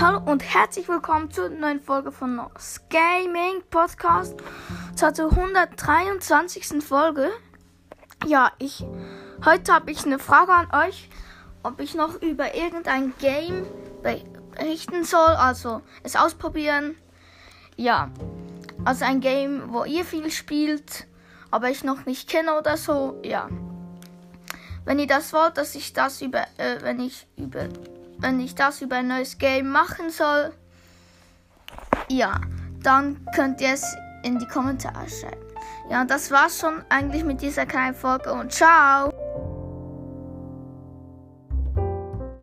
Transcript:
Hallo und herzlich willkommen zur neuen Folge von Nos Gaming Podcast. Zur 123. Folge. Ja, ich heute habe ich eine Frage an euch, ob ich noch über irgendein Game berichten soll, also es ausprobieren. Ja, also ein Game, wo ihr viel spielt, aber ich noch nicht kenne oder so. Ja. Wenn ihr das wollt, dass ich das über, äh, wenn ich über wenn ich das über ein neues Game machen soll, ja, dann könnt ihr es in die Kommentare schreiben. Ja, das war's schon eigentlich mit dieser kleinen Folge und ciao!